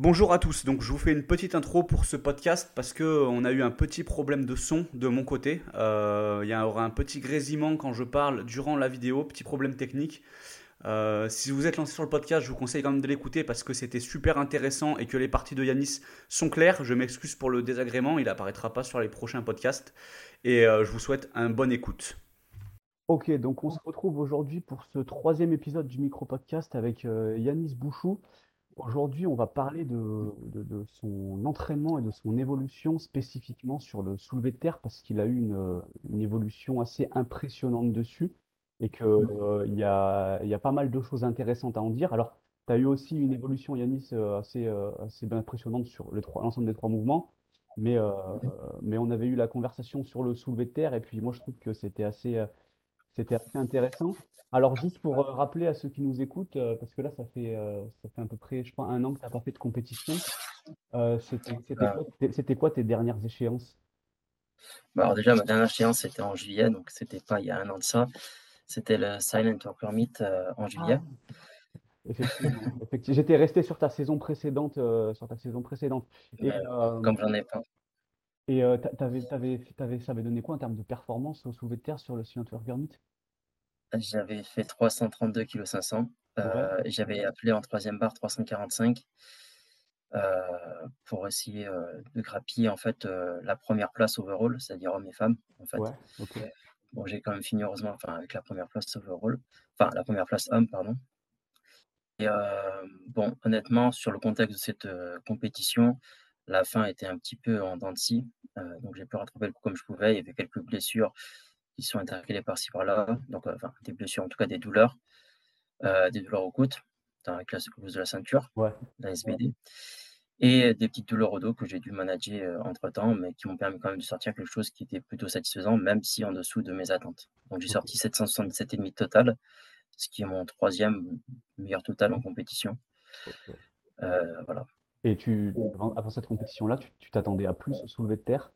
Bonjour à tous, donc je vous fais une petite intro pour ce podcast parce que on a eu un petit problème de son de mon côté. Euh, il y aura un petit grésillement quand je parle durant la vidéo, petit problème technique. Euh, si vous êtes lancé sur le podcast, je vous conseille quand même de l'écouter parce que c'était super intéressant et que les parties de Yanis sont claires. Je m'excuse pour le désagrément, il apparaîtra pas sur les prochains podcasts et euh, je vous souhaite un bon écoute. Ok, donc on se retrouve aujourd'hui pour ce troisième épisode du micro-podcast avec Yanis Bouchou. Aujourd'hui, on va parler de, son entraînement et de son évolution spécifiquement sur le soulevé de terre parce qu'il a eu une, évolution assez impressionnante dessus et qu'il euh, y, a, y a pas mal de choses intéressantes à en dire. Alors, tu as eu aussi une évolution, Yanis, euh, assez, euh, assez impressionnante sur l'ensemble des trois mouvements, mais, mais on avait eu la conversation sur le soulevé de terre et puis moi, je trouve que c'était assez, c'était assez intéressant. Alors, juste pour euh, rappeler à ceux qui nous écoutent, euh, parce que là, ça fait, euh, ça fait à peu près, je crois, un an que tu n'as pas fait de compétition. c'était quoi, tes dernières échéances? Bah, Alors déjà, ma dernière échéance, c'était en juillet, donc c'était pas il y a un an de ça. C'était le Silent Worker Meet en ah. juillet. effectivement, J'étais resté sur ta saison précédente. sur ta saison précédente. Et, comme j'en ai pas. Et t'avais, ça avait donné quoi en termes de performance au soulevé de terre sur le Silent Worker Meet? J'avais fait 332 kg 500. j'avais appelé en troisième barre 345 euh, pour essayer euh, de grappiller en fait euh, la première place overall, c'est-à-dire hommes et femmes en fait. Bon, j'ai quand même fini heureusement enfin, avec la première place overall, enfin la première place homme pardon. Et bon, honnêtement, sur le contexte de cette compétition, la fin était un petit peu en dents de scie, donc j'ai pu rattraper le coup comme je pouvais. Il y avait quelques blessures qui sont intercalés par-ci par-là, donc euh, enfin, des blessures, en tout cas des douleurs, euh, des douleurs aux côtes, dans la classe de la ceinture, la SBD, et des petites douleurs au dos que j'ai dû manager euh, entre temps, mais qui m'ont permis quand même de sortir quelque chose qui était plutôt satisfaisant, même si en dessous de mes attentes. Donc j'ai sorti 777,5 total, ce qui est mon troisième meilleur total en compétition. voilà. Et tu, avant, cette compétition-là, tu t'attendais à plus au soulevé de terre?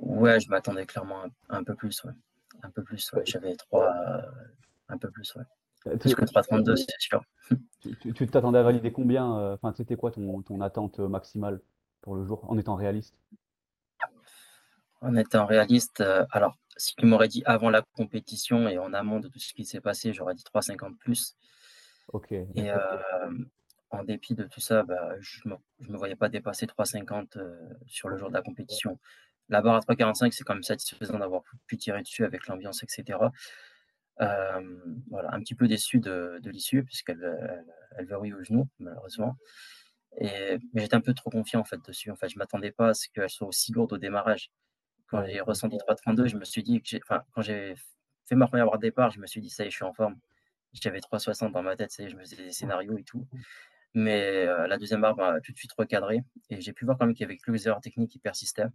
Ouais, je m'attendais clairement un, peu plus, ouais. Un peu plus, ouais. J'avais trois, un peu plus, ouais. Euh, plus que 3,32, c'est sûr. Tu t'attendais à valider combien euh, Enfin, c'était quoi ton, ton, attente maximale pour le jour, en étant réaliste? En étant réaliste, euh, alors, si tu m'aurais dit avant la compétition et en amont de tout ce qui s'est passé, j'aurais dit 3,50 plus. Ok. Et en dépit de tout ça, bah, je ne me, me, voyais pas dépasser 3,50 sur le jour de la compétition. La barre à 3,45, c'est quand même satisfaisant d'avoir pu tirer dessus avec l'ambiance, etc. voilà, un petit peu déçu de, l'issue, puisqu'elle elle, elle verrouille au genou, malheureusement. Et, mais j'étais un peu trop confiant en fait dessus. En fait, je m'attendais pas à ce qu'elle soit aussi lourde au démarrage. Quand j'ai ressenti 3,32, je me suis dit que enfin, quand j'ai fait ma première barre de départ, je me suis dit ça y est, je suis en forme. J'avais 3,60 dans ma tête, ça y est, je me faisais des scénarios et tout. Mais la deuxième barre m'a tout de suite recadré et j'ai pu voir quand même qu'il y avait quelques erreurs techniques qui persistaient.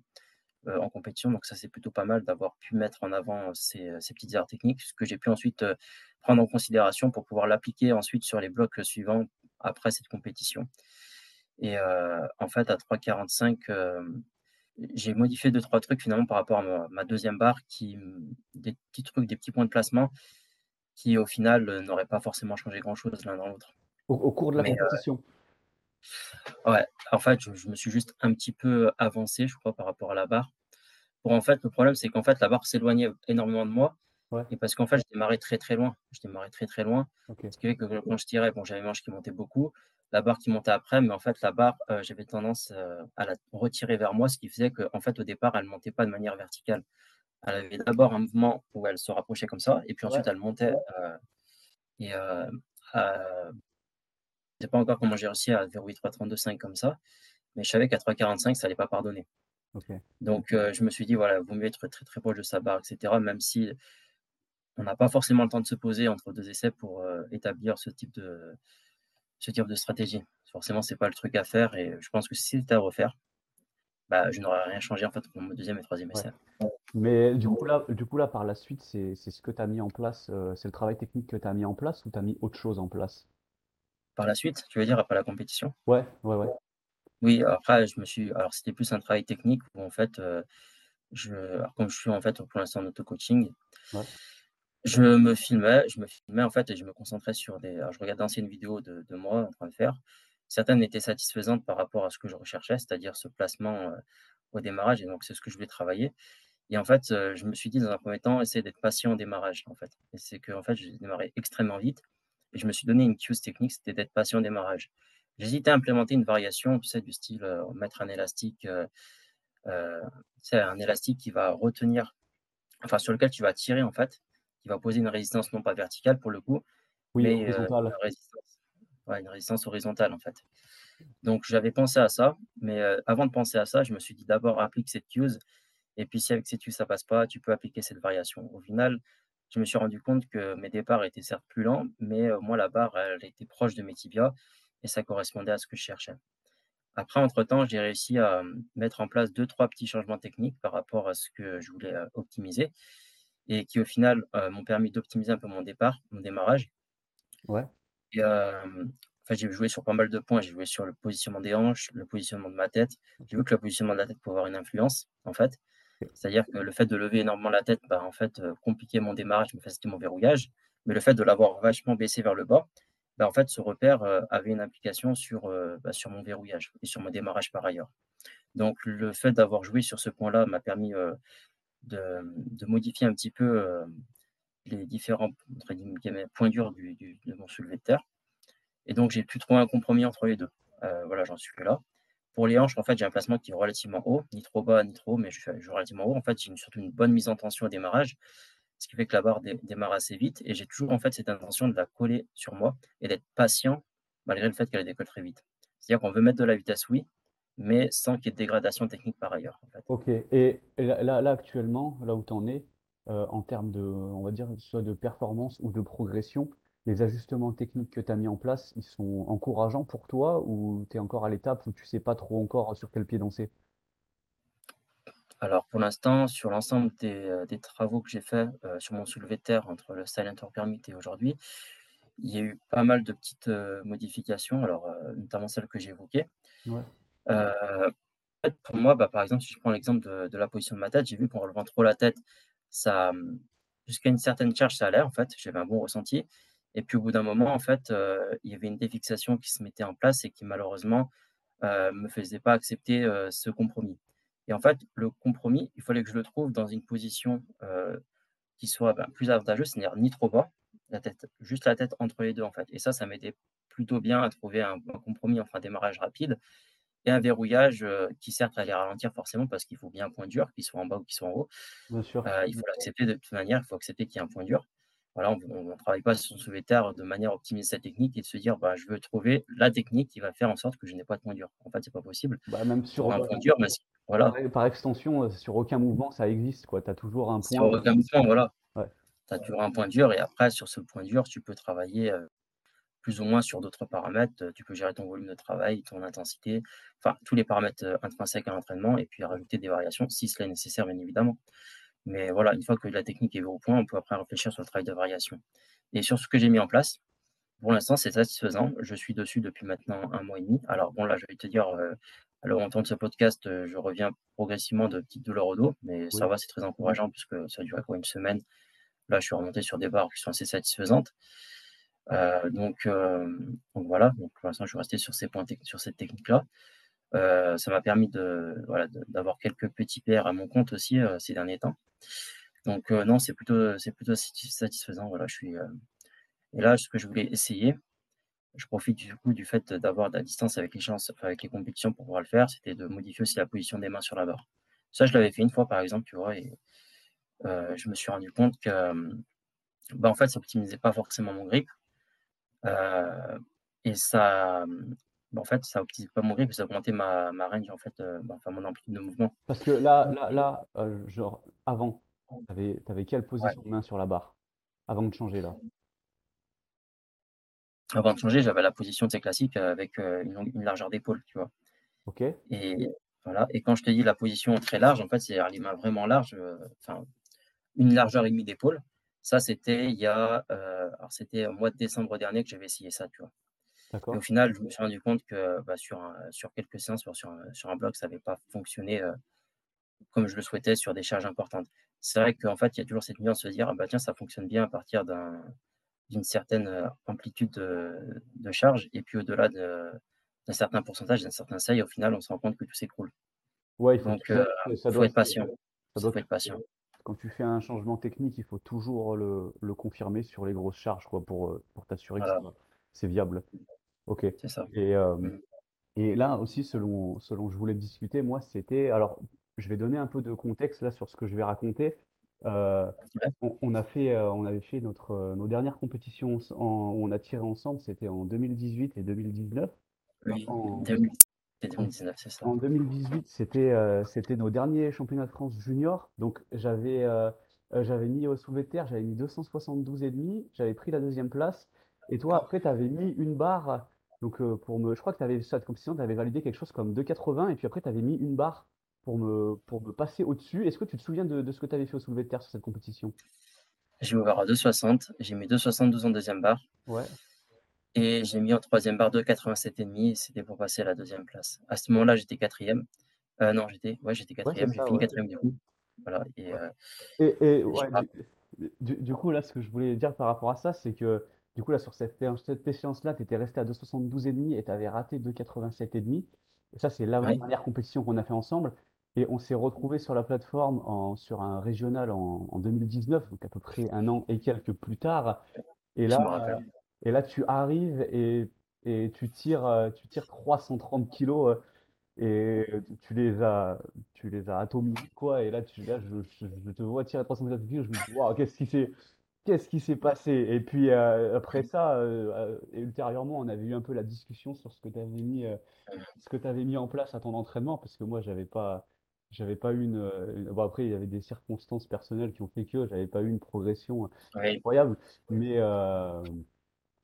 Euh, en compétition. Donc ça, c'est plutôt pas mal d'avoir pu mettre en avant ces, ces petites erreurs techniques, ce que j'ai pu ensuite euh, prendre en considération pour pouvoir l'appliquer ensuite sur les blocs suivants après cette compétition. Et euh, en fait, à 3,45, j'ai modifié deux, trois trucs finalement par rapport à ma, deuxième barre, qui, des petits trucs, des petits points de placement qui au final n'auraient pas forcément changé grand-chose l'un dans l'autre. Au, cours de la compétition? Ouais, en fait, je, me suis juste un petit peu avancé, je crois, par rapport à la barre. Pour en fait, le problème, c'est qu'en fait, la barre s'éloignait énormément de moi. Et parce qu'en fait, je démarrais très très loin. Je démarrais très très loin. Ce qui fait que quand je tirais, bon, j'avais une manche qui montait beaucoup, la barre qui montait après, mais en fait, la barre, euh, j'avais tendance euh, à la retirer vers moi, ce qui faisait qu'en fait, au départ, elle ne montait pas de manière verticale. Elle avait d'abord un mouvement où elle se rapprochait comme ça, et puis ensuite, elle montait. Euh, et sais pas encore comment j'ai réussi à verrouiller 3,32,5 comme ça, mais je savais qu'à 3,45, ça n'allait pas pardonner. Donc, euh, je me suis dit, voilà, vous mieux être très, très proche de sa barre, etc., même si on n'a pas forcément le temps de se poser entre deux essais pour euh, établir ce type, de, ce type de stratégie. Forcément, ce n'est pas le truc à faire et je pense que si c'était à refaire, bah, je n'aurais rien changé en fait pour mon deuxième et troisième essai. Mais du coup, là, du coup, là, par la suite, c'est ce que tu as mis en place, euh, c'est le travail technique que tu as mis en place ou tu as mis autre chose en place? Par la suite, tu veux dire, après la compétition? Ouais, ouais, ouais. Oui, après, je me suis. Alors, c'était plus un travail technique où, en fait, euh, je... comme je suis en fait pour l'instant en auto-coaching, je me filmais, je me filmais en fait et je me concentrais sur des. Alors, je regardais d'anciennes vidéos de, de, moi en train de faire certaines étaient satisfaisantes par rapport à ce que je recherchais, c'est-à-dire ce placement au démarrage. Et donc, c'est ce que je voulais travailler. Et en fait, je me suis dit, dans un premier temps, essayer d'être patient au démarrage. En fait. Et c'est que en fait, j'ai démarré extrêmement vite. Et je me suis donné une cues technique, c'était d'être patient au démarrage. J'hésitais à implémenter une variation, tu sais, du style mettre un élastique, c'est un élastique qui va retenir, enfin sur lequel tu vas tirer en fait, qui va poser une résistance non pas verticale pour le coup, mais une, résistance, une résistance horizontale en fait. Donc j'avais pensé à ça, mais avant de penser à ça, je me suis dit d'abord applique cette use, et puis si avec cette use ça passe pas, tu peux appliquer cette variation. Au final, je me suis rendu compte que mes départs étaient certes plus lents, mais moi la barre elle était proche de mes tibias et ça correspondait à ce que je cherchais. Après, entre-temps, j'ai réussi à mettre en place deux, trois petits changements techniques par rapport à ce que je voulais optimiser et qui, au final, m'ont permis d'optimiser un peu mon départ, mon démarrage. Ouais. Et, j'ai joué sur pas mal de points. J'ai joué sur le positionnement des hanches, le positionnement de ma tête. J'ai vu que le positionnement de la tête pouvait avoir une influence, en fait. C'est-à-dire que le fait de lever énormément la tête, bah, en fait, compliquait mon démarrage, me facilitait mon verrouillage. Mais le fait de l'avoir vachement baissé vers le bas, bah, en fait, ce repère avait une implication sur, bah, sur mon verrouillage et sur mon démarrage par ailleurs. Donc, le fait d'avoir joué sur ce point-là m'a permis de, modifier un petit peu les différents points durs du, de mon soulevé de terre. Et donc, j'ai pu trouver un compromis entre les deux. voilà, j'en suis là. Pour les hanches, en fait, j'ai un placement qui est relativement haut, ni trop bas, ni trop haut, mais je suis, relativement haut. En fait, j'ai surtout une bonne mise en tension au démarrage ce qui fait que la barre démarre assez vite. Et j'ai toujours en fait cette intention de la coller sur moi et d'être patient malgré le fait qu'elle décolle très vite. C'est-à-dire qu'on veut mettre de la vitesse, oui, mais sans qu'il y ait de dégradation technique par ailleurs. Ok, et, là, actuellement, là où tu en es, euh, en termes de, on va dire, soit de performance ou de progression, les ajustements techniques que tu as mis en place, ils sont encourageants pour toi ou tu es encore à l'étape où tu sais pas trop encore sur quel pied danser? Alors pour l'instant, sur l'ensemble des, euh, travaux que j'ai faits euh, sur mon soulevé de terre entre le Silent Permit et aujourd'hui, il y a eu pas mal de petites euh, modifications, alors notamment celles que j'ai évoquées. pour moi, bah, par exemple, si je prends l'exemple de, la position de ma tête, j'ai vu qu'en relevant trop la tête, ça, jusqu'à une certaine charge, ça allait en fait, j'avais un bon ressenti. Et puis au bout d'un moment, en fait, il y avait une défixation qui se mettait en place et qui malheureusement ne me faisait pas accepter ce compromis. Et en fait, le compromis, il fallait que je le trouve dans une position qui soit ben, plus avantageuse, c'est-à-dire ni trop bas, la tête, juste la tête entre les deux en fait. Et ça, ça m'aidait plutôt bien à trouver un, compromis, enfin un démarrage rapide et un verrouillage qui certes allait ralentir forcément parce qu'il faut bien un point dur, qu'il soit en bas ou qu'il soit en haut. Bien sûr. il faut l'accepter de toute manière, il faut accepter qu'il y ait un point dur voilà, on ne travaille pas sur son soulevé de manière à optimiser sa technique et de se dire bah, je veux trouver la technique qui va faire en sorte que je n'ai pas de point dur. En fait, c'est pas possible. Bah, même sur un point dur, mais voilà. Par, extension, euh, sur aucun mouvement, ça existe. Tu as toujours un point. Sur aucun mouvement, voilà. Tu as toujours un point dur et après, sur ce point dur, tu peux travailler plus ou moins sur d'autres paramètres. Tu peux gérer ton volume de travail, ton intensité, enfin tous les paramètres intrinsèques à l'entraînement et puis rajouter des variations si cela est nécessaire, bien évidemment. Mais voilà, une fois que la technique est au point, on peut après réfléchir sur le travail de variation. Et sur ce que j'ai mis en place, pour l'instant, c'est satisfaisant. Je suis dessus depuis maintenant un mois et demi. Alors bon, là, je vais te dire, euh, alors en temps de ce podcast, euh, je reviens progressivement de petites douleurs au dos, mais ça va, c'est très encourageant puisque ça a duré quoi une semaine. Là, je suis remonté sur des barres qui sont assez satisfaisantes. Euh, donc, donc, voilà, donc pour l'instant, je suis resté sur, ces points sur cette technique-là. Euh, ça m'a permis de, d'avoir quelques petits PR à mon compte aussi euh, ces derniers temps. Donc euh, non, c'est plutôt, c'est plutôt satisfaisant. Voilà, je suis, et là, ce que je voulais essayer, je profite du coup du fait d'avoir de la distance avec les chances, avec les compétitions pour pouvoir le faire, c'était de modifier aussi la position des mains sur la barre. Ça, je l'avais fait une fois par exemple, tu vois, et je me suis rendu compte que, bah, en fait, ça optimisait pas forcément mon grip. et ça, en fait, ça n'optimise pas mon grip, ça augmentait ma, ma range, en fait, euh, bah, enfin, mon amplitude de mouvement. Parce que là, là, là euh, genre, avant, tu avais, avais, quelle position de main sur la barre Avant de changer, là? Avant de changer, j'avais la position de classique euh, avec une, une, largeur d'épaule, tu vois. Ok. Et voilà. Et quand je te dis la position très large, en fait, c'est les mains vraiment larges, enfin, une largeur et demie d'épaule. Ça, c'était il y a, alors c'était au mois de décembre dernier que j'avais essayé ça, tu vois. Et au final, je me suis rendu compte que bah, sur, sur quelques séances, sur, un, sur un bloc, ça n'avait pas fonctionné comme je le souhaitais sur des charges importantes. C'est vrai qu'en fait, il y a toujours cette nuance de se dire, ah, bah, tiens, ça fonctionne bien à partir d'une certaine amplitude de, charge, et puis au-delà de, d'un certain pourcentage, d'un certain seuil, au final, on se rend compte que tout s'écroule. Ouais, Donc, il faut être patient. Ça doit être patient. Quand tu fais un changement technique, il faut toujours le, le confirmer sur les grosses charges quoi, pour, pour t'assurer que c'est viable. Ok. C'est ça. Et, et là aussi, selon, selon je voulais discuter, moi, c'était. Alors, je vais donner un peu de contexte là sur ce que je vais raconter. Euh, on, a fait, euh, on avait fait notre, euh, nos dernières compétitions en, où on a tiré ensemble, c'était en 2018 et 2019. Oui, en, 2019, c'est ça. En 2018, c'était c'était nos derniers championnats de France junior. Donc j'avais j'avais mis au soulevé de terre, j'avais mis 272,5, j'avais pris la deuxième place. Et toi, après, tu avais mis une barre. Donc pour me, je crois que tu avais tu validé quelque chose comme 2,80 et puis après, tu avais mis une barre pour me, pour me passer au-dessus. Est-ce que tu te souviens de, de ce que tu avais fait au soulevé de terre sur cette compétition? J'ai ouvert à 2,60. J'ai mis 2,72 en deuxième barre. Ouais. Et j'ai mis en troisième barre 2,87,5. C'était pour passer à la deuxième place. À ce moment-là, j'étais quatrième. Euh, non, j'étais ouais, j'étais quatrième. j'ai fini quatrième du coup. Voilà. Et, euh, et, et ouais, du, du, coup, là, ce que je voulais dire par rapport à ça, c'est que du coup, là, sur cette, cette échéance-là, tu étais resté à 2,72,5 et tu avais raté 2,87,5. Et ça, c'est la dernière compétition qu'on a fait ensemble. Et on s'est retrouvé sur la plateforme en, sur un régional en, en, 2019, donc à peu près un an et quelques plus tard. Et là, et là tu arrives et, et tu tires, tu tires 330 kilos et tu les as, tu les as atomisés, quoi. Et là, tu, là je, je, te vois tirer 330 kilos, je me dis, waouh, qu'est-ce qui s'est, qu'est-ce qui s'est passé? Et puis après ça, euh, ultérieurement, on avait eu un peu la discussion sur ce que tu avais mis, ce que tu mis en place à ton entraînement, parce que moi, j'avais pas, j'avais pas eu une, euh, Bon, après, il y avait des circonstances personnelles qui ont fait que j'avais pas eu une progression incroyable. Mais, euh,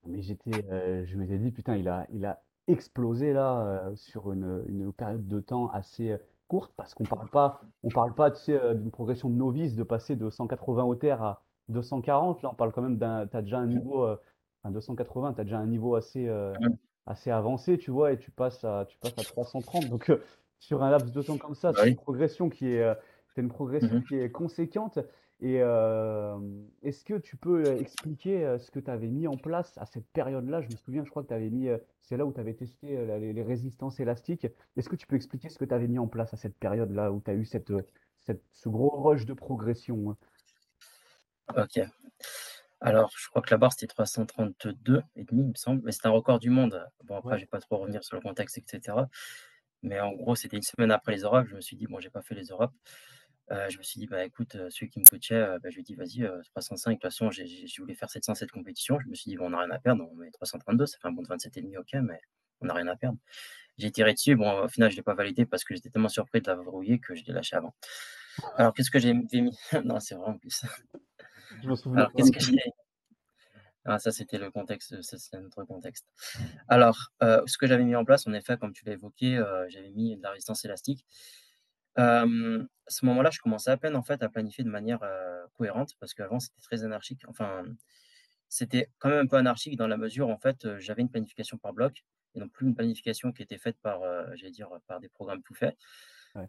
mais j'étais, euh, je m'étais dit, putain, il a, il a explosé là sur une, une période de temps assez courte parce qu'on parle pas, on parle pas, tu sais, d'une progression de novice de passer de 180 au terre à 240. Là, on parle quand même d'un, t'as déjà un niveau, enfin 280, t'as déjà un niveau assez, assez avancé, tu vois, et tu passes à, tu passes à 330. Donc, sur un laps de temps comme ça, c'est une progression qui est, euh, une progression qui est conséquente. Et euh, est-ce que tu peux euh, expliquer ce que tu avais mis en place à cette période-là? Je me souviens, je crois que tu avais mis, c'est là où tu avais testé les, résistances élastiques. Est-ce que tu peux expliquer ce que tu avais mis en place à cette période-là où tu as eu cette, cette, ce gros rush de progression hein? Ok. Alors, je crois que la barre, c'était 332 et demi, il me semble, mais c'est un record du monde. Bon, après, je vais pas trop revenir sur le contexte, etc. Mais en gros, c'était une semaine après les Europes. Je me suis dit, bon, j'ai pas fait les Europes. Euh, je me suis dit, bah écoute, euh, celui qui me coachait, euh, bah, je lui ai dit, vas-y, 305. De toute façon, j'ai, j'ai voulu faire 707 compétitions. Je me suis dit, bon, on n'a rien à perdre. On met 332, ça fait un bon de 27,5, ok, mais on n'a rien à perdre. J'ai tiré dessus. Bon, au final, je ne l'ai pas validé parce que j'étais tellement surpris de l'avoir verrouillé que je l'ai lâché avant. Alors, qu'est-ce que j'ai mis? Non, c'est vrai en plus. Je me souviens. Alors, qu'est-ce que j'ai ah, ça, c'était le contexte, c'est notre contexte. Alors, euh, ce que j'avais mis en place, en effet, comme tu l'as évoqué, euh, j'avais mis de la résistance élastique. à ce moment-là, je commençais à peine en fait à planifier de manière euh, cohérente parce qu'avant c'était très anarchique. Enfin, c'était quand même un peu anarchique dans la mesure en fait j'avais une planification par bloc et non plus une planification qui était faite par, j'allais dire, par des programmes tout faits.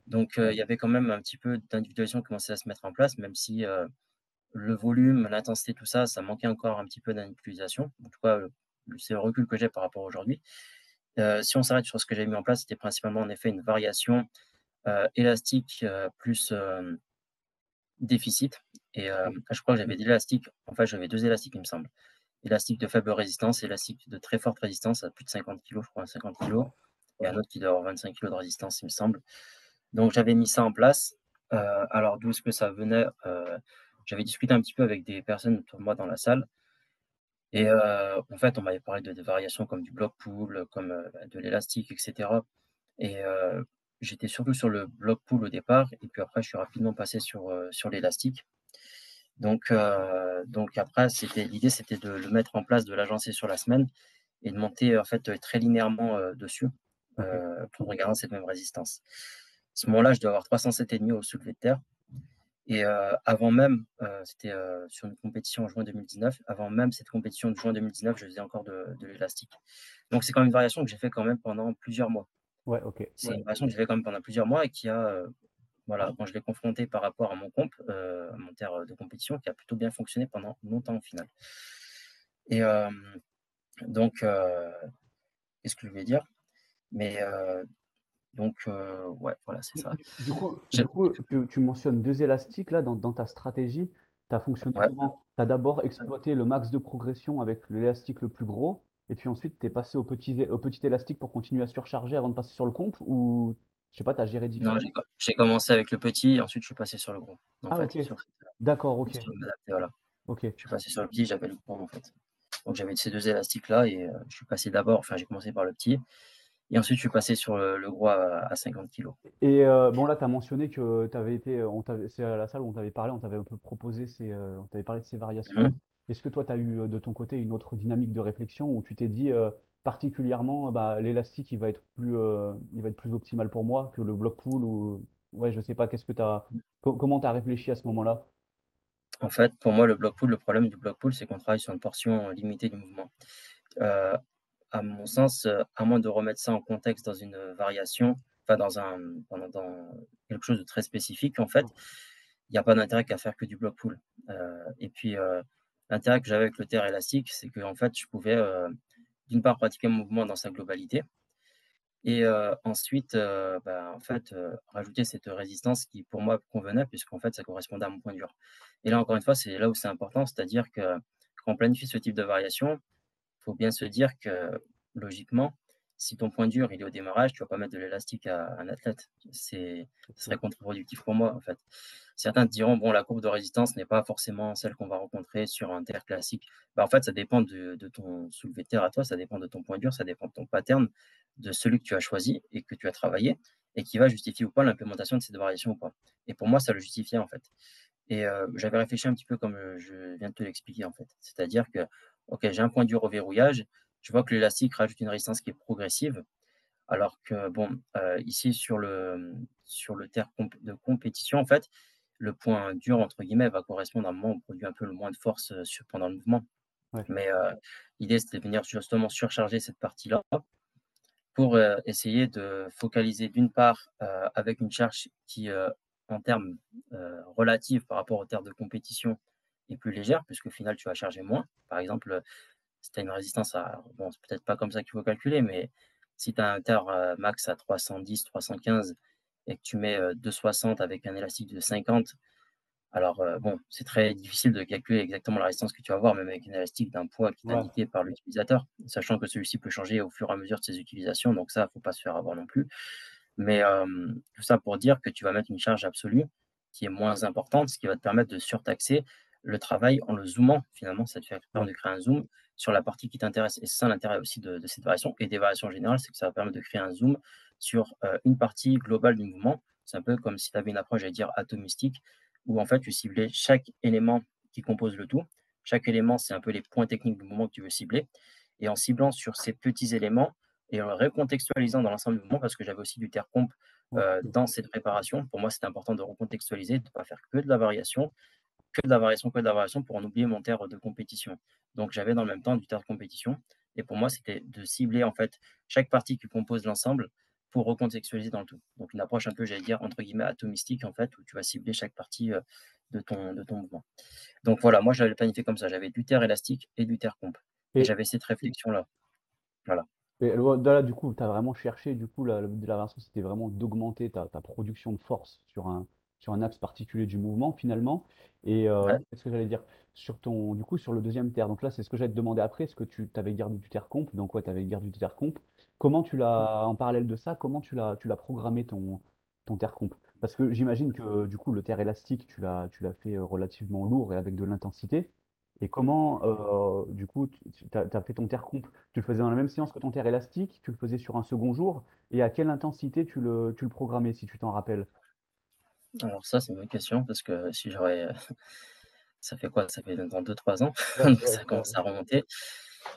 Donc il y avait quand même un petit peu d'individualisation qui commençait à se mettre en place, même si le volume, l'intensité, tout ça, ça manquait encore un petit peu d'individualisation. En tout cas, c'est le recul que j'ai par rapport à aujourd'hui. Euh, si on s'arrête sur ce que j'ai mis en place, c'était principalement en effet une variation euh, élastique euh, plus déficit. Et je crois que j'avais des élastiques, enfin j'avais deux élastiques, il me semble. Élastique de faible résistance, élastique de très forte résistance à plus de 50 kg, je crois, 50 kg, et un autre qui doit avoir 25 kg de résistance, il me semble. Donc j'avais mis ça en place. alors d'où est-ce que ça venait? J'avais discuté un petit peu avec des personnes autour de moi dans la salle. Et euh, en fait, on m'avait parlé de variations comme du block pool, comme euh, de l'élastique, etc. Et euh, j'étais surtout sur le block pool au départ, et puis après, je suis rapidement passé sur, sur l'élastique. Donc, donc après, c'était l'idée, c'était de le mettre en place, de l'agencer sur la semaine et de monter en fait très linéairement dessus pour regarder cette même résistance. À ce moment-là, je dois avoir 307,5 au soulevé de terre. Et avant même, c'était sur une compétition en juin 2019, avant même cette compétition de juin 2019, je faisais encore de, l'élastique. Donc c'est quand même une variation que j'ai fait quand même pendant plusieurs mois. Ouais, ok. C'est une variation que j'ai fait quand même pendant plusieurs mois et qui a, voilà, quand je l'ai confronté par rapport à mon comp, mon terre de compétition, qui a plutôt bien fonctionné pendant longtemps au final. Et donc, qu'est-ce que je voulais dire? Mais donc, ouais, voilà, c'est ça. Du coup, du coup tu, mentionnes deux élastiques là dans, ta stratégie. Tu as fonctionné Tu as d'abord exploité le max de progression avec l'élastique le plus gros, et puis ensuite tu es passé au petit, au petit élastique pour continuer à surcharger avant de passer sur le comp, ou je sais pas, tu as géré différemment? j'ai commencé avec le petit, et ensuite je suis passé sur le gros. ah, ok. D'accord, ok. Voilà. ok. Je suis passé sur le petit, j'avais le gros en fait. Donc j'avais ces deux élastiques là, et je suis passé d'abord, enfin j'ai commencé par le petit, et ensuite, je suis passé sur le, gros à, 50 kg. Et euh, bon, là, tu as mentionné que tu avais été, on c'est à la salle où on t'avait parlé, on t'avait un peu proposé, ces, euh, on t'avait parlé de ces variations. Mhm. Est-ce que toi, tu as eu de ton côté une autre dynamique de réflexion où tu t'es dit euh, particulièrement, bah, l'élastique, il va être plus, il va être plus optimal pour moi que le bloc pool ou, ouais, je sais pas, qu'est-ce que tu as, comment tu as réfléchi à ce moment-là? En fait, pour moi, le bloc pool, le problème du bloc pool, c'est qu'on travaille sur une portion limitée du mouvement à mon sens, euh, à moins de remettre ça en contexte dans une variation, enfin dans, un, dans, quelque chose de très spécifique, en fait, il n'y a pas d'intérêt qu'à faire que du bloc pool. Euh, et puis, euh, l'intérêt que j'avais avec le terre élastique, c'est que en fait, je pouvais, d'une part, pratiquer mon mouvement dans sa globalité, et ensuite, bah, en fait, rajouter cette résistance qui, pour moi, convenait, puisqu'en fait, ça correspondait à mon point dur. Et là, encore une fois, c'est là où c'est important, c'est-à-dire que quand on planifie ce type de variation, faut bien se dire que logiquement, si ton point dur il est au démarrage, tu ne vas pas mettre de l'élastique à, un athlète. C'est, ce serait contre-productif pour moi en fait. Certains te diront bon la courbe de résistance n'est pas forcément celle qu'on va rencontrer sur un terre classique. Bah, en fait, ça dépend de, ton soulevé de terre à toi, ça dépend de ton point dur, ça dépend de ton pattern, de celui que tu as choisi et que tu as travaillé et qui va justifier ou pas l'implémentation de cette variation ou pas. Et pour moi, ça le justifiait en fait. Et euh, j'avais réfléchi un petit peu comme je viens de te l'expliquer en fait. C'est-à-dire que OK, j'ai un point dur au verrouillage. Je vois que l'élastique rajoute une résistance qui est progressive. Alors que, bon, euh, ici, sur le, sur le terre de compétition, en fait, le point dur, entre guillemets, va correspondre à un moment où on produit un peu le moins de force euh, pendant le mouvement. Mais euh, l'idée, c'est de venir justement surcharger cette partie-là pour essayer de focaliser d'une part avec une charge qui, en termes relatifs par rapport aux terres de compétition, plus légère, puisque au final, tu vas charger moins. Par exemple, si tu as une résistance à. Bon, c'est peut-être pas comme ça qu'il faut calculer, mais si tu as un terre euh, max à 310, 315 et que tu mets 260 euh, avec un élastique de 50, alors euh, bon, c'est très difficile de calculer exactement la résistance que tu vas avoir, même avec un élastique d'un poids qui est indiqué par l'utilisateur, sachant que celui-ci peut changer au fur et à mesure de ses utilisations, donc ça, il ne faut pas se faire avoir non plus. Mais tout ça pour dire que tu vas mettre une charge absolue qui est moins importante, ce qui va te permettre de surtaxer le travail en le zoomant, finalement, ça te fait de créer un zoom sur la partie qui t'intéresse. Et c'est ça l'intérêt aussi de, cette variation et des variations générales, c'est que ça va permettre de créer un zoom sur euh, une partie globale du mouvement. C'est un peu comme si tu avais une approche, j'allais dire, atomistique, où en fait tu ciblais chaque élément qui compose le tout. Chaque élément, c'est un peu les points techniques du mouvement que tu veux cibler. Et en ciblant sur ces petits éléments et en recontextualisant dans l'ensemble du mouvement, parce que j'avais aussi du terre comp euh, dans cette préparation, pour moi, c'était important de recontextualiser, de ne pas faire que de la variation, que de la variation, que de la variation pour en oublier mon terre de compétition. Donc j'avais dans le même temps du terre de compétition. Et pour moi, c'était de cibler en fait chaque partie qui compose l'ensemble pour recontextualiser dans le tout. Donc une approche un peu, j'allais dire, entre guillemets, atomistique, en fait, où tu vas cibler chaque partie euh, de, ton, de ton mouvement. Donc voilà, moi j'avais planifié comme ça. J'avais du terre élastique et du terre comp. Et, j'avais cette réflexion-là. Voilà. Et là, du coup, tu as vraiment cherché, du coup, la, la version, c'était vraiment d'augmenter ta, ta, production de force sur un, sur un axe particulier du mouvement finalement. Et euh, qu'est-ce que j'allais dire? Sur ton, du coup, sur le deuxième terre. Donc là, c'est ce que j'allais te demander après. Est-ce que tu avais gardé du terre comp? Donc ouais, tu avais gardé du terre comp? Comment tu l'as, en parallèle de ça, comment tu l'as, tu l'as programmé ton, ton terre comp? Parce que j'imagine que du coup, le terre élastique, tu l'as, tu l'as fait euh, relativement lourd et avec de l'intensité. Et comment, euh, du coup, tu as, fait ton terre comp? Tu le faisais dans la même séance que ton terre élastique? Tu le faisais sur un second jour? Et à quelle intensité tu le, tu le programmais, si tu t'en rappelles? Alors ça, c'est une bonne question parce que si j'aurais, ça fait quoi? Ça fait dans 2-3 ans, ça commence à remonter.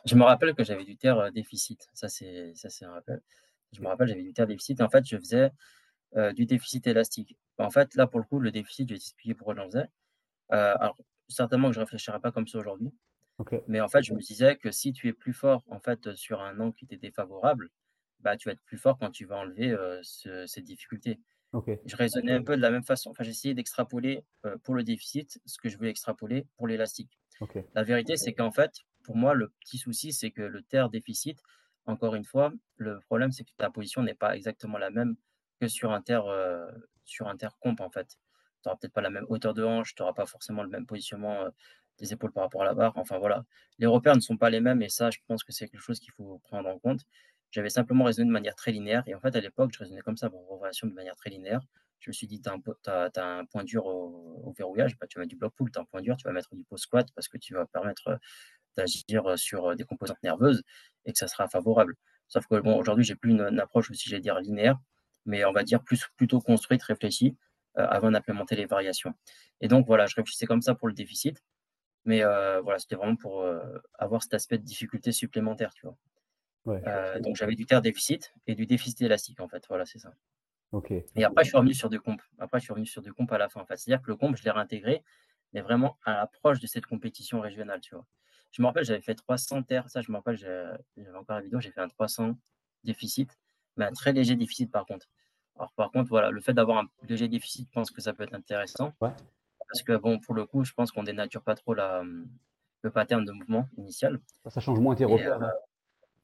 Je me rappelle que j'avais du terre, déficit. Ça, c'est ça, c'est un rappel. Je me rappelle, j'avais du terre déficit et en fait, je faisais, du déficit élastique. En fait, là, pour le coup, le déficit, je vais t'expliquer pourquoi j'en faisais. alors certainement que je réfléchirais pas comme ça aujourd'hui. Mais en fait, je me disais que si tu es plus fort, en fait, sur un angle qui t'est défavorable, bah, tu vas être plus fort quand tu vas enlever, cette difficulté. Je raisonnais un peu de la même façon. Enfin, j'essayais d'extrapoler pour le déficit ce que je voulais extrapoler pour l'élastique. La vérité, c'est qu'en fait, pour moi, le petit souci, c'est que le terre déficit, encore une fois, le problème, c'est que ta position n'est pas exactement la même que sur inter, euh, sur intercomp, en fait. Tu n'auras peut-être pas la même hauteur de hanche, tu n'auras pas forcément le même positionnement euh, des épaules par rapport à la barre. Enfin voilà, les repères ne sont pas les mêmes et ça, je pense que c'est quelque chose qu'il faut prendre en compte. J'avais simplement raisonné de manière très linéaire et en fait, à l'époque, je raisonnais comme ça, pour relation de manière très linéaire. Je me suis dit, tu as, un point dur au, verrouillage, bah, tu vas mettre du bloc pull, tu as un point dur, tu vas mettre du post squat parce que tu vas permettre euh, d'agir sur des composantes nerveuses et que ça sera favorable. Sauf que bon, aujourd'hui, j'ai plus une, approche aussi, j'allais dire, linéaire, mais on va dire plus plutôt construite, réfléchie, euh, avant d'implémenter les variations. Et donc voilà, je réfléchissais comme ça pour le déficit, mais euh, voilà, c'était vraiment pour euh, avoir cet aspect de difficulté supplémentaire, tu vois. Donc j'avais du terre déficit et du déficit élastique, en fait. Voilà, c'est ça. Et après, je suis revenu sur deux comptes. Après, je suis revenu sur deux comptes à la fin. En fait. C'est-à-dire que le comp, je l'ai réintégré, mais vraiment à l'approche de cette compétition régionale, tu vois. Je me rappelle, j'avais fait 300 terres. Ça, je me rappelle, j'avais encore la vidéo, j'ai fait un 300 déficit, mais un très léger déficit par contre. Alors, par contre, voilà, le fait d'avoir un léger déficit, je pense que ça peut être intéressant. Parce que, bon, pour le coup, je pense qu'on dénature pas trop la, le pattern de mouvement initial. Ça change moins tes repères. Hein. Euh,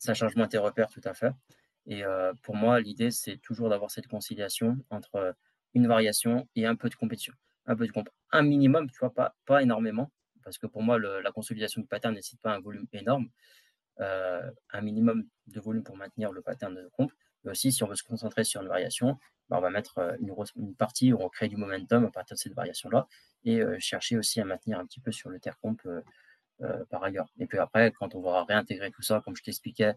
ça change moins tes repères, tout à fait. Et euh, pour moi, l'idée, c'est toujours d'avoir cette conciliation entre une variation et un peu de compétition. Un peu de comp. Un minimum, tu vois, pas, pas énormément, parce que pour moi, la consolidation du pattern ne nécessite pas un volume énorme, euh, un minimum de volume pour maintenir le pattern de comp. Mais aussi, si on veut se concentrer sur une variation, bah, on va mettre euh, une, partie où on crée du momentum à partir de cette variation-là et euh, chercher aussi à maintenir un petit peu sur le terre comp par ailleurs. Et puis après, quand on va réintégrer tout ça, comme je t'expliquais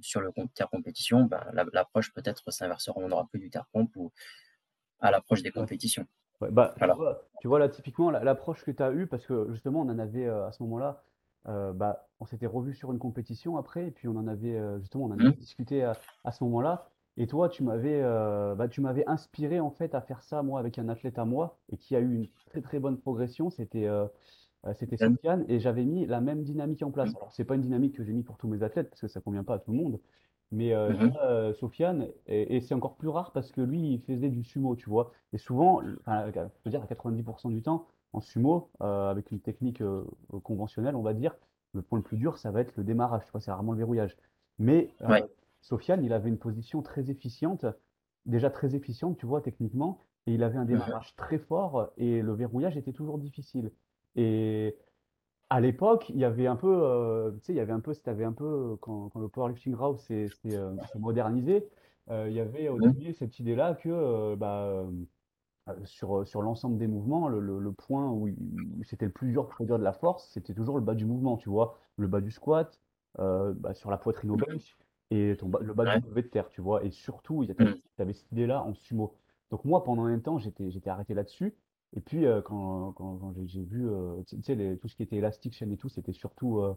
sur le terre compétition, bah, l'approche peut-être s'inversera, on n'aura plus du terre comp ou à l'approche des compétitions bah, tu, vois, là, typiquement, l'approche que tu as eue, parce que justement, on en avait euh, à ce moment-là, euh, bah, on s'était revu sur une compétition après, et puis on en avait euh, justement, on en avait mmh. discuté à, ce moment-là. Et toi, tu m'avais bah, tu m'avais inspiré en fait à faire ça, moi, avec un athlète à moi, et qui a eu une très très bonne progression. C'était c'était Sofiane, et j'avais mis la même dynamique en place. Alors, c'est pas une dynamique que j'ai mis pour tous mes athlètes, parce que ça convient pas à tout le monde. Mais euh, mmh euh, Sofiane, et, c'est encore plus rare parce que lui, il faisait du sumo, tu vois. Et souvent, enfin, je veux dire, à 90% du temps, en sumo, euh, avec une technique conventionnelle, on va dire, le point le plus dur, ça va être le démarrage, tu vois, c'est rarement le verrouillage. Mais Sofiane, il avait une position très efficiente, déjà très efficiente, tu vois, techniquement, et il avait un mmh démarrage très fort, et le verrouillage était toujours difficile. Et à l'époque, il y avait un peu, euh, tu sais, il y avait un peu, c'était un peu, quand, quand le powerlifting raw s'est euh, modernisé, euh, il y avait au début cette idée-là que bah, sur, sur l'ensemble des mouvements, le, le, point où, c'était le plus dur de produire de la force, c'était toujours le bas du mouvement, tu vois, le bas du squat, bah, sur la poitrine au bench et ton le bas du levé de terre, tu vois, et surtout, tu avais, mmh. cette idée-là en sumo. Donc moi, pendant un temps, j'étais arrêté là-dessus. Et puis, euh, quand, quand, quand j'ai vu, euh, tu sais, les, tout ce qui était Elastic Chain et tout, c'était surtout. Euh,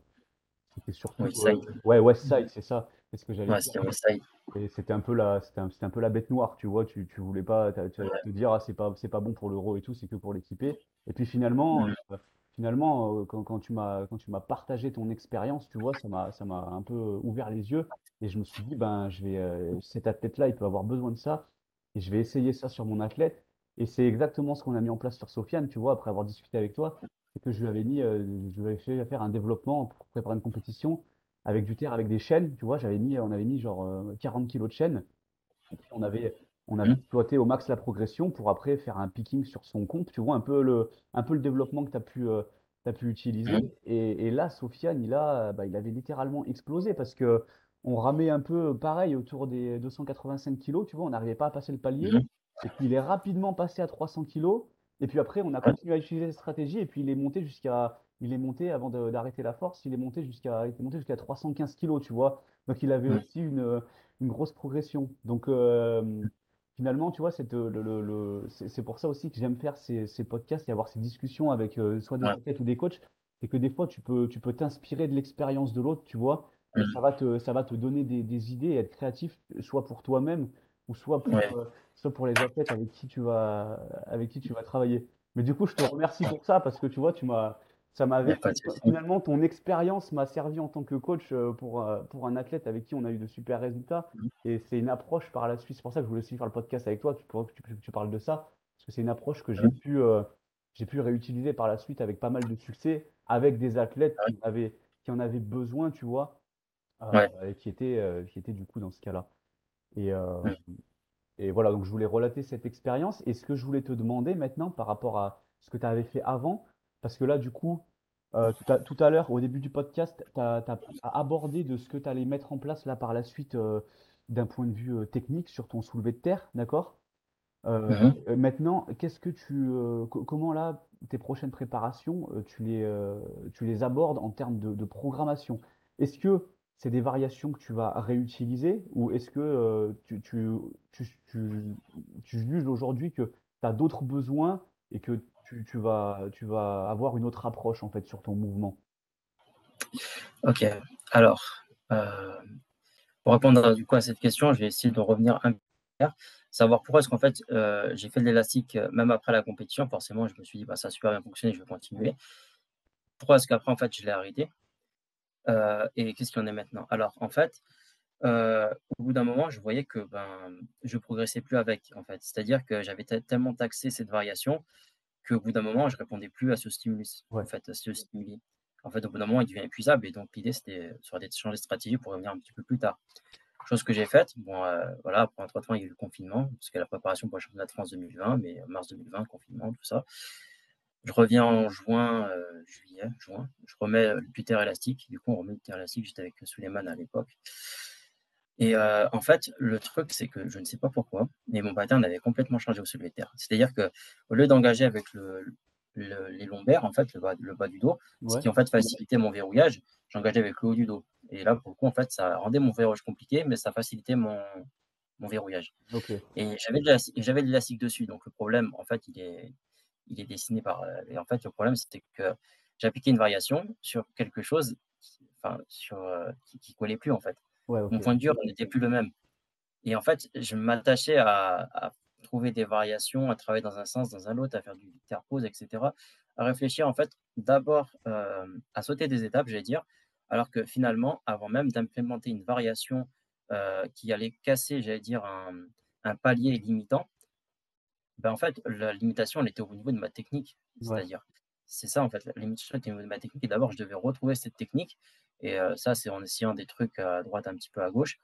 c'était surtout. Westside. ouais, Westside, c'est ça. C'est ce que j'allais ouais, dire. Westside. Et c'était un, peu la, c'était un, un, peu la bête noire, tu vois. Tu, tu voulais pas tu te dire, ah, c'est pas, pas bon pour l'euro et tout, c'est que pour l'équiper. Et puis finalement, mmh. finalement quand, quand tu m'as partagé ton expérience, tu vois, ça m'a un peu ouvert les yeux. Et je me suis dit, ben, je vais, cet athlète-là, il peut avoir besoin de ça. Et je vais essayer ça sur mon athlète. Et c'est exactement ce qu'on a mis en place sur Sofiane, tu vois, après avoir discuté avec toi, c'est que je lui avais mis, euh, je lui avais fait faire un développement pour préparer une compétition avec du terre, avec des chaînes, tu vois, j'avais mis, on avait mis genre 40 euh, kilos de chaînes. on avait, on avait exploité au max la progression pour après faire un picking sur son compte, tu vois, un peu le, un peu le développement que tu as pu, euh, pu utiliser. Et, et, là, Sofiane, il, a, bah, il avait littéralement explosé parce que on ramait un peu pareil autour des 285 kilos, tu vois, on n'arrivait pas à passer le palier. Mmh et qu'il est rapidement passé à 300 kg. Et puis après, on a continué à utiliser cette stratégie et puis il est monté jusqu'à, il est monté avant d'arrêter la force, il est monté jusqu'à, il monté jusqu'à 315 kg, tu vois. Donc il avait aussi une, une grosse progression. Donc euh, finalement, tu vois, c'est le, le, c'est pour ça aussi que j'aime faire ces, ces, podcasts et avoir ces discussions avec euh, soit des athlètes ou des coachs. C'est que des fois, tu peux, tu peux t'inspirer de l'expérience de l'autre, tu vois. Et ça va te, ça va te donner des, des idées et être créatif, soit pour toi-même ou soit pour, euh, soit pour les athlètes avec qui tu vas, avec qui tu vas travailler. Mais du coup, je te remercie pour ça parce que tu vois, tu m'as, ça m'avait finalement ton expérience m'a servi en tant que coach euh, pour, euh, pour un athlète avec qui on a eu de super résultats. Mmh. Et c'est une approche par la suite. C'est pour ça que je voulais aussi faire le podcast avec toi, tu, que tu, parles de ça, parce que c'est une approche que j'ai mmh. pu, j'ai pu réutiliser par la suite avec pas mal de succès, avec des athlètes qui, avaient, qui en avaient besoin, tu vois. et qui était, qui était du coup dans ce cas-là. Et, et voilà, donc je voulais relater cette expérience. Et ce que je voulais te demander maintenant par rapport à ce que tu avais fait avant, parce que là, du coup, tout à, l'heure, au début du podcast, tu as, abordé de ce que tu allais mettre en place là par la suite d'un point de vue technique sur ton soulevé de terre, d'accord? Mmh Maintenant, qu'est-ce que tu, comment là, tes prochaines préparations, tu les, tu les abordes en termes de, programmation? Est-ce que c'est des variations que tu vas réutiliser ou est-ce que tu, tu, tu, juges aujourd'hui que tu as d'autres besoins et que tu, vas, tu vas avoir une autre approche en fait sur ton mouvement? Ok, alors pour répondre à cette question, je vais essayer de revenir un peu savoir pourquoi est-ce qu'en fait euh, j'ai fait de l'élastique euh, même après la compétition. Forcément, je me suis dit bah, ça a super bien fonctionné, je vais continuer. Pourquoi est-ce qu'après en fait je l'ai arrêté? euh, Et qu'est-ce qu'il y en est maintenant? Alors en fait, au bout d'un moment, je voyais que ben je progressais plus avec en fait. C'est-à-dire que j'avais tellement taxé cette variation qu'au bout d'un moment, je répondais plus à ce stimulus, en fait, à ce stimuli. En fait, au bout d'un moment, il devient épuisable et donc l'idée c'était de changer de stratégie pour revenir un petit peu plus tard. Chose que j'ai faite. Bon, euh, voilà, après trois temps, il y a eu le confinement, parce que la préparation pour le championnat de France 2020, mais mars 2020, confinement, tout ça. Je reviens en juin, euh, juillet, juin. Je remets le puter élastique. Du coup, on remet le puter élastique. J'étais avec Suleiman à l'époque. Et euh, en fait, le truc, c'est que je ne sais pas pourquoi, mais mon pattern avait complètement changé au terre. C'est-à-dire que au lieu d'engager avec le, les lombaires, en fait, le bas, le bas du dos, ce qui en fait facilitait mon verrouillage, j'engageais avec le haut du dos. Et là, pour le coup, en fait, ça rendait mon verrouillage compliqué, mais ça facilitait mon, mon verrouillage. Et j'avais de l'élastique dessus. Donc, le problème, en fait, il est, il est dessiné par. Euh, et en fait, le problème, c'était que j'appliquais une variation sur quelque chose enfin, sur, euh, qui ne collait plus, en fait. Mon point de dur n'était plus le même. Et en fait, je m'attachais à, à, trouver des variations, à travailler dans un sens, dans un autre, à faire du terre-pose, etc. À réfléchir, en fait, d'abord euh, à sauter des étapes, j'allais dire, alors que finalement, avant même d'implémenter une variation euh, qui allait casser, j'allais dire, un, palier limitant, ben en fait, la limitation, elle était au niveau de ma technique. C'est-à-dire, c'est ça, en fait, la limitation était au niveau de ma technique. Et d'abord, je devais retrouver cette technique. Et euh, ça, c'est en essayant des trucs à droite, un petit peu à gauche.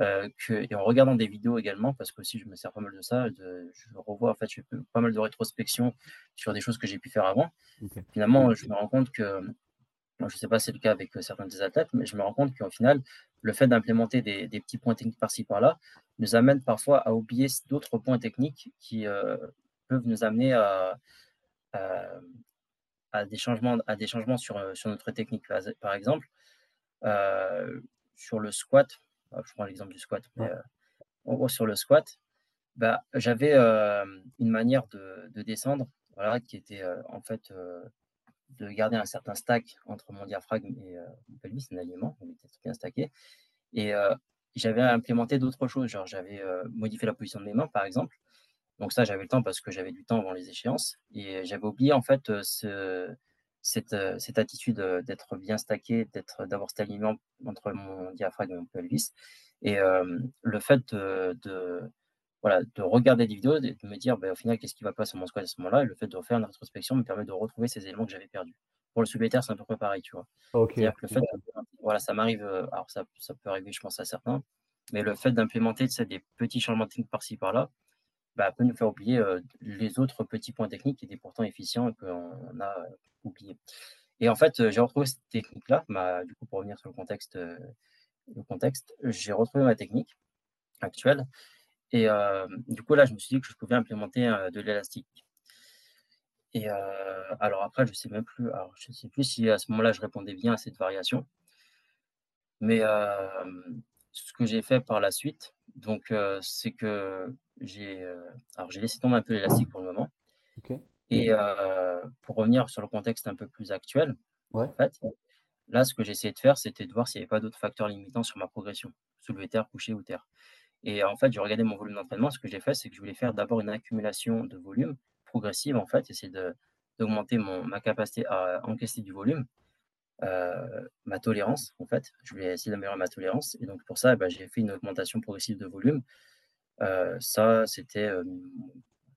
Euh, que, et en regardant des vidéos également, parce que aussi je me sers pas mal de ça, je revois, en fait, je fais pas mal de rétrospection sur des choses que j'ai pu faire avant. Finalement, je me rends compte que je ne sais pas si c'est le cas avec euh, certains des athlètes, mais je me rends compte qu'au final, le fait d'implémenter des, petits points techniques par-ci par-là nous amène parfois à oublier d'autres points techniques qui euh, peuvent nous amener à, à, des changements, à des changements sur, euh, sur notre technique. Par exemple, sur le squat, je prends l'exemple du squat, mais en gros, sur le squat, bah, j'avais une manière de, de, descendre voilà, qui était en fait de garder un certain stack entre mon diaphragme et euh, mon pelvis, un alignement, on était bien stacké. Et euh, j'avais implémenté d'autres choses, genre j'avais euh, modifié la position de mes mains, par exemple. Donc ça, j'avais le temps parce que j'avais du temps avant les échéances. Et j'avais oublié en fait ce, cette, cette, attitude d'être bien stacké, d'être, d'avoir cet alignement entre mon diaphragme et mon pelvis. Et le fait de, voilà, de regarder des vidéos, et de me dire bah, au final qu'est-ce qui va pas sur mon squat à ce moment-là? Et le fait de refaire une rétrospection me permet de retrouver ces éléments que j'avais perdus. Pour le subétaire, c'est un peu pareil, tu vois. C'est-à-dire que le fait, voilà, ça m'arrive, euh, alors ça, ça, peut arriver, je pense, à certains, mais le fait d'implémenter des petits changements techniques par-ci, par-là, bah, peut nous faire oublier euh, les autres petits points techniques qui étaient pourtant efficients et qu'on a euh, oubliés. Et en fait, j'ai retrouvé cette technique-là, du coup, pour revenir sur le contexte, le contexte j'ai retrouvé ma technique actuelle et du coup, là, je me suis dit que je pouvais implémenter de l'élastique. Et alors après, je ne sais même plus, alors je sais plus si à ce moment-là, je répondais bien à cette variation. Mais ce que j'ai fait par la suite, donc, c'est que j'ai alors j'ai laissé tomber un peu l'élastique pour le moment. Et pour revenir sur le contexte un peu plus actuel, en fait, là, ce que j'ai essayé de faire, c'était de voir s'il n'y avait pas d'autres facteurs limitants sur ma progression, soulever terre, coucher ou terre. Et en fait, j'ai regardé mon volume d'entraînement. Ce que j'ai fait, c'est que je voulais faire d'abord une accumulation de volume progressive, en fait, essayer d'augmenter ma capacité à encaisser du volume, euh, ma tolérance, en fait. Je voulais essayer d'améliorer ma tolérance. Et donc, pour ça, bah, j'ai fait une augmentation progressive de volume. Euh, ça, c'était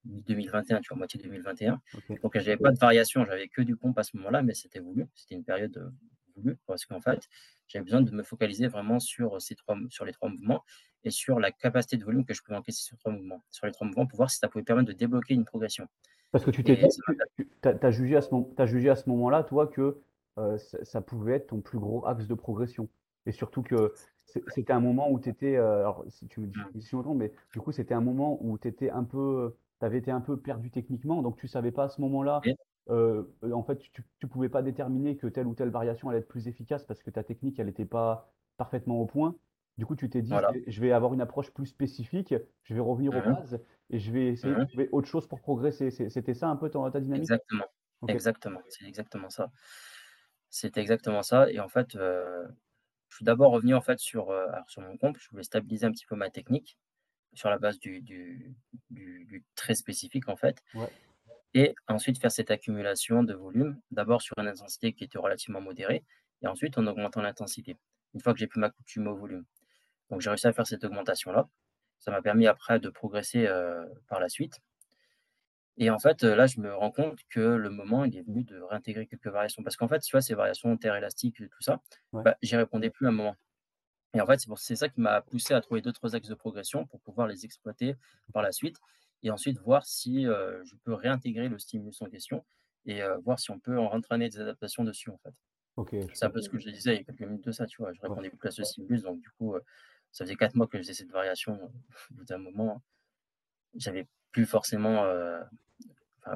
2021, tu vois, moitié 2021. Donc, je n'avais pas de variation, j'avais que du pompe à ce moment-là, mais c'était voulu. C'était une période voulue parce qu'en fait, J'avais besoin de me focaliser vraiment sur, ces trois, sur les trois mouvements et sur la capacité de volume que je pouvais encaisser sur trois mouvements, sur les trois mouvements pour voir si ça pouvait permettre de débloquer une progression. Parce que tu t'es as, jugé à ce moment, as jugé à ce moment-là, toi, que euh, ça, pouvait être ton plus gros axe de progression. Et surtout que c'était un moment où tu étais, euh, alors si tu me dis mmh. si mais du coup, c'était un moment où tu étais un peu, tu avais été un peu perdu techniquement, donc tu savais pas à ce moment-là euh, en fait, tu ne pouvais pas déterminer que telle ou telle variation allait être plus efficace parce que ta technique, elle n'était pas parfaitement au point. Du coup, tu t'es dit, je vais avoir une approche plus spécifique, je vais revenir aux mmh bases et je vais essayer de mmh trouver autre chose pour progresser. C'était ça un peu ta, ta dynamique? Exactement. Exactement. C'est exactement ça. C'était exactement ça. Et en fait, euh, je suis d'abord revenu en fait sur, euh, sur mon compte. Je voulais stabiliser un petit peu ma technique sur la base du, du, du, très spécifique en fait. Ouais et ensuite faire cette accumulation de volume, d'abord sur une intensité qui était relativement modérée, et ensuite en augmentant l'intensité, une fois que j'ai pu m'accoutumer au volume. Donc j'ai réussi à faire cette augmentation-là. Ça m'a permis après de progresser euh, par la suite. Et en fait, là, je me rends compte que le moment, il est venu de réintégrer quelques variations. Parce qu'en fait, tu vois, ces variations terre élastique, tout ça, bah, j'y répondais plus à un moment. Et en fait, c'est ça qui m'a poussé à trouver d'autres axes de progression pour pouvoir les exploiter par la suite et ensuite voir si je peux réintégrer le stimulus en question et voir si on peut en entraîner des adaptations dessus en fait. c'est un peu ce que je disais il y a quelques minutes de ça, tu vois. Je répondais plus à ce stimulus, donc du coup, ça faisait quatre mois que je faisais cette variation. Au bout d'un moment, j'avais plus forcément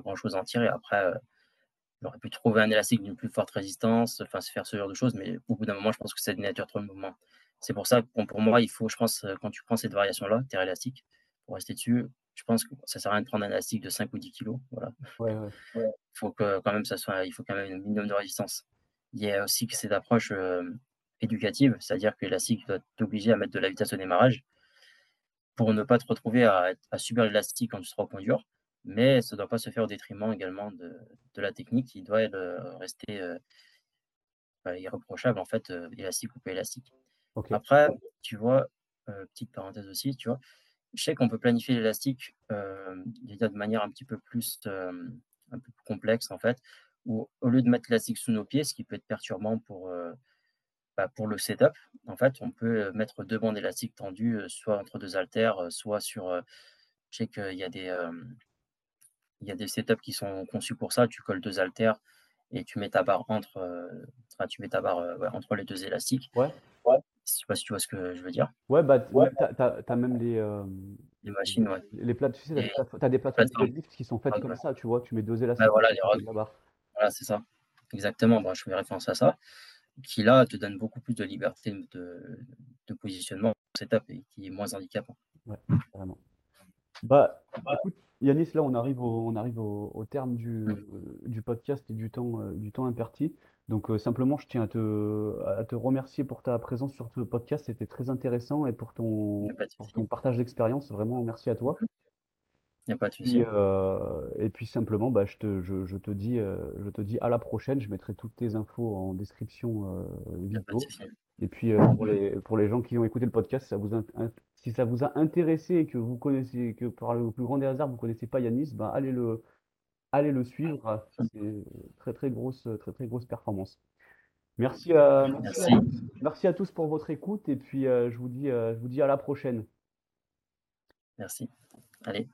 grand chose à en tirer. Après, j'aurais pu trouver un élastique d'une plus forte résistance, enfin, se faire ce genre de choses, mais au bout d'un moment, je pense que c'est de nature trop de mouvement. C'est pour ça que pour moi, il faut, je pense, quand tu prends cette variation-là, terre élastique, pour rester dessus, je pense que ça sert à rien de prendre un élastique de 5 ou 10 kg. Voilà. Faut que quand même ça soit, il faut quand même un minimum de résistance. Il y a aussi que cette approche éducative, c'est-à-dire que l'élastique doit t'obliger à mettre de la vitesse au démarrage pour ne pas te retrouver à, subir l'élastique quand tu seras au point dur, mais ça ne doit pas se faire au détriment également de, la technique qui doit rester bah, irréprochable en fait, élastique ou pas élastique. Après, tu vois, petite parenthèse aussi, tu vois, je sais qu'on peut planifier l'élastique euh, de manière un petit peu plus, un peu plus complexe en fait, où au lieu de mettre l'élastique sous nos pieds, ce qui peut être perturbant pour, bah, pour le setup, en fait, on peut mettre deux bandes élastiques tendues, soit entre deux haltères, soit sur. je sais qu'il y a des il y a des setups qui sont conçus pour ça. Tu colles deux haltères et tu mets ta barre entre, tu mets ta barre entre les deux élastiques. Ouais. ouais. Je sais pas si tu vois ce que je veux dire. Ouais, bah, ouais. tu as, même les, euh, les machines, ouais. Les plates, tu sais, tu as, des plateformes qui sont faites comme ça, tu vois, tu mets deux élastiques. Bah, voilà, les rods. Voilà, c'est ça. Exactement, bon, je fais référence à ça. Qui là te donne beaucoup plus de liberté de, de positionnement setup et qui est moins handicapant. Ouais, vraiment. Bah, écoute, Yanis, là, on arrive au, on arrive au, terme du, mmh. du, podcast et du temps, euh, du temps imparti. Donc euh, simplement, je tiens à te, à te remercier pour ta présence sur ce podcast. C'était très intéressant et pour ton, ton partage d'expérience. Vraiment, merci à toi. Il n'y a pas de souci. Euh, et puis simplement, bah, je, te, je, je te dis, euh, je te dis à la prochaine. Je mettrai toutes tes infos en description vidéo. Et puis pour, les, pour les gens qui ont écouté le podcast, ça vous si ça vous a intéressé et que vous connaissez, que par le plus grand des hasards, vous connaissez pas Yanis, ben allez le, allez le suivre. C'est très très grosse, très très grosse performance. Merci à, merci, à, tous pour votre écoute et puis euh, je, vous dis, euh, je vous dis à la prochaine. Merci. Allez.